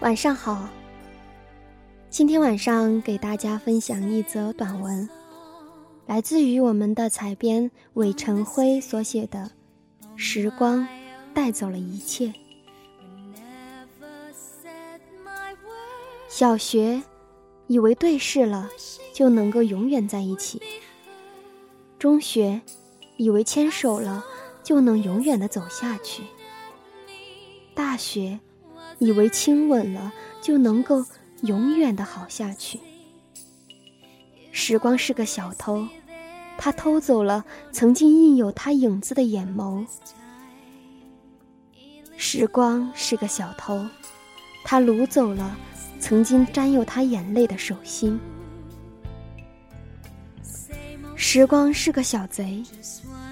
晚上好。今天晚上给大家分享一则短文，来自于我们的采编韦晨辉所写的《时光带走了一切》。小学以为对视了就能够永远在一起，中学以为牵手了就能永远的走下去，大学。以为亲吻了就能够永远的好下去。时光是个小偷，他偷走了曾经印有他影子的眼眸。时光是个小偷，他掳走了曾经沾有他眼泪的手心。时光是个小贼，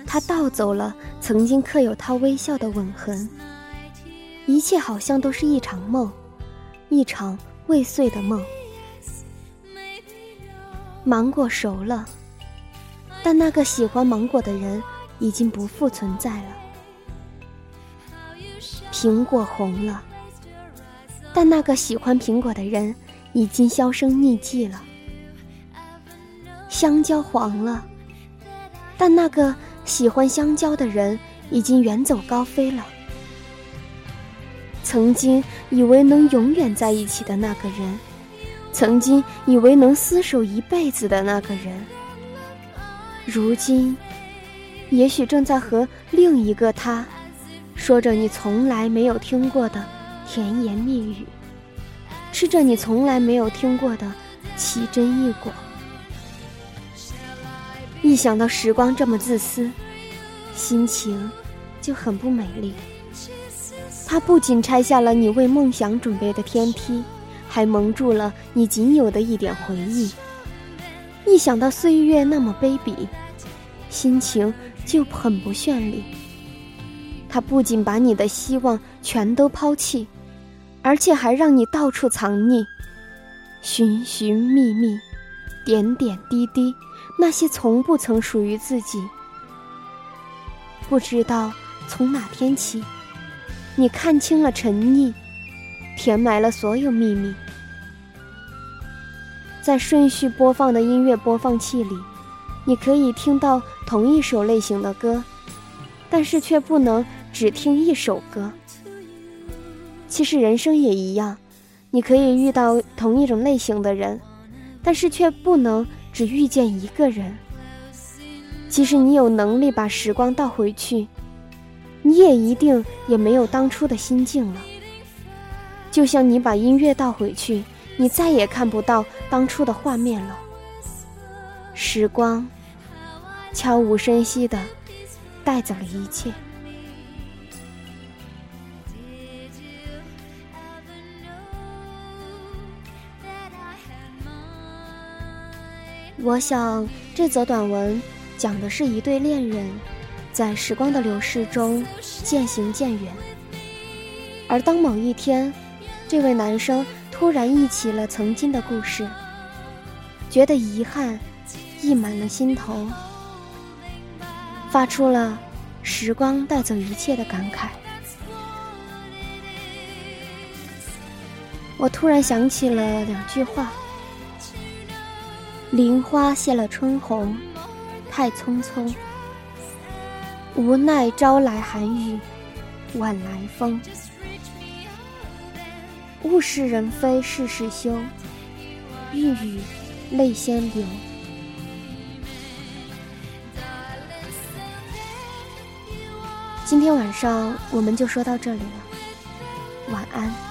他盗走了曾经刻有他微笑的吻痕。一切好像都是一场梦，一场未遂的梦。芒果熟了，但那个喜欢芒果的人已经不复存在了。苹果红了，但那个喜欢苹果的人已经销声匿迹了。香蕉黄了，但那个喜欢香蕉的人已经远走高飞了。曾经以为能永远在一起的那个人，曾经以为能厮守一辈子的那个人，如今，也许正在和另一个他，说着你从来没有听过的甜言蜜语，吃着你从来没有听过的奇珍异果。一想到时光这么自私，心情就很不美丽。他不仅拆下了你为梦想准备的天梯，还蒙住了你仅有的一点回忆。一想到岁月那么卑鄙，心情就很不绚丽。他不仅把你的希望全都抛弃，而且还让你到处藏匿，寻寻觅觅，点点滴滴，那些从不曾属于自己。不知道从哪天起。你看清了沉溺，填埋了所有秘密。在顺序播放的音乐播放器里，你可以听到同一首类型的歌，但是却不能只听一首歌。其实人生也一样，你可以遇到同一种类型的人，但是却不能只遇见一个人。即使你有能力把时光倒回去。你也一定也没有当初的心境了。就像你把音乐倒回去，你再也看不到当初的画面了。时光悄无声息的带走了一切。我想这则短文讲的是一对恋人。在时光的流逝中渐行渐远，而当某一天，这位男生突然忆起了曾经的故事，觉得遗憾溢满了心头，发出了“时光带走一切”的感慨。我突然想起了两句话：“林花谢了春红，太匆匆。”无奈朝来寒雨，晚来风。物是人非事事休，欲语泪先流。今天晚上我们就说到这里了，晚安。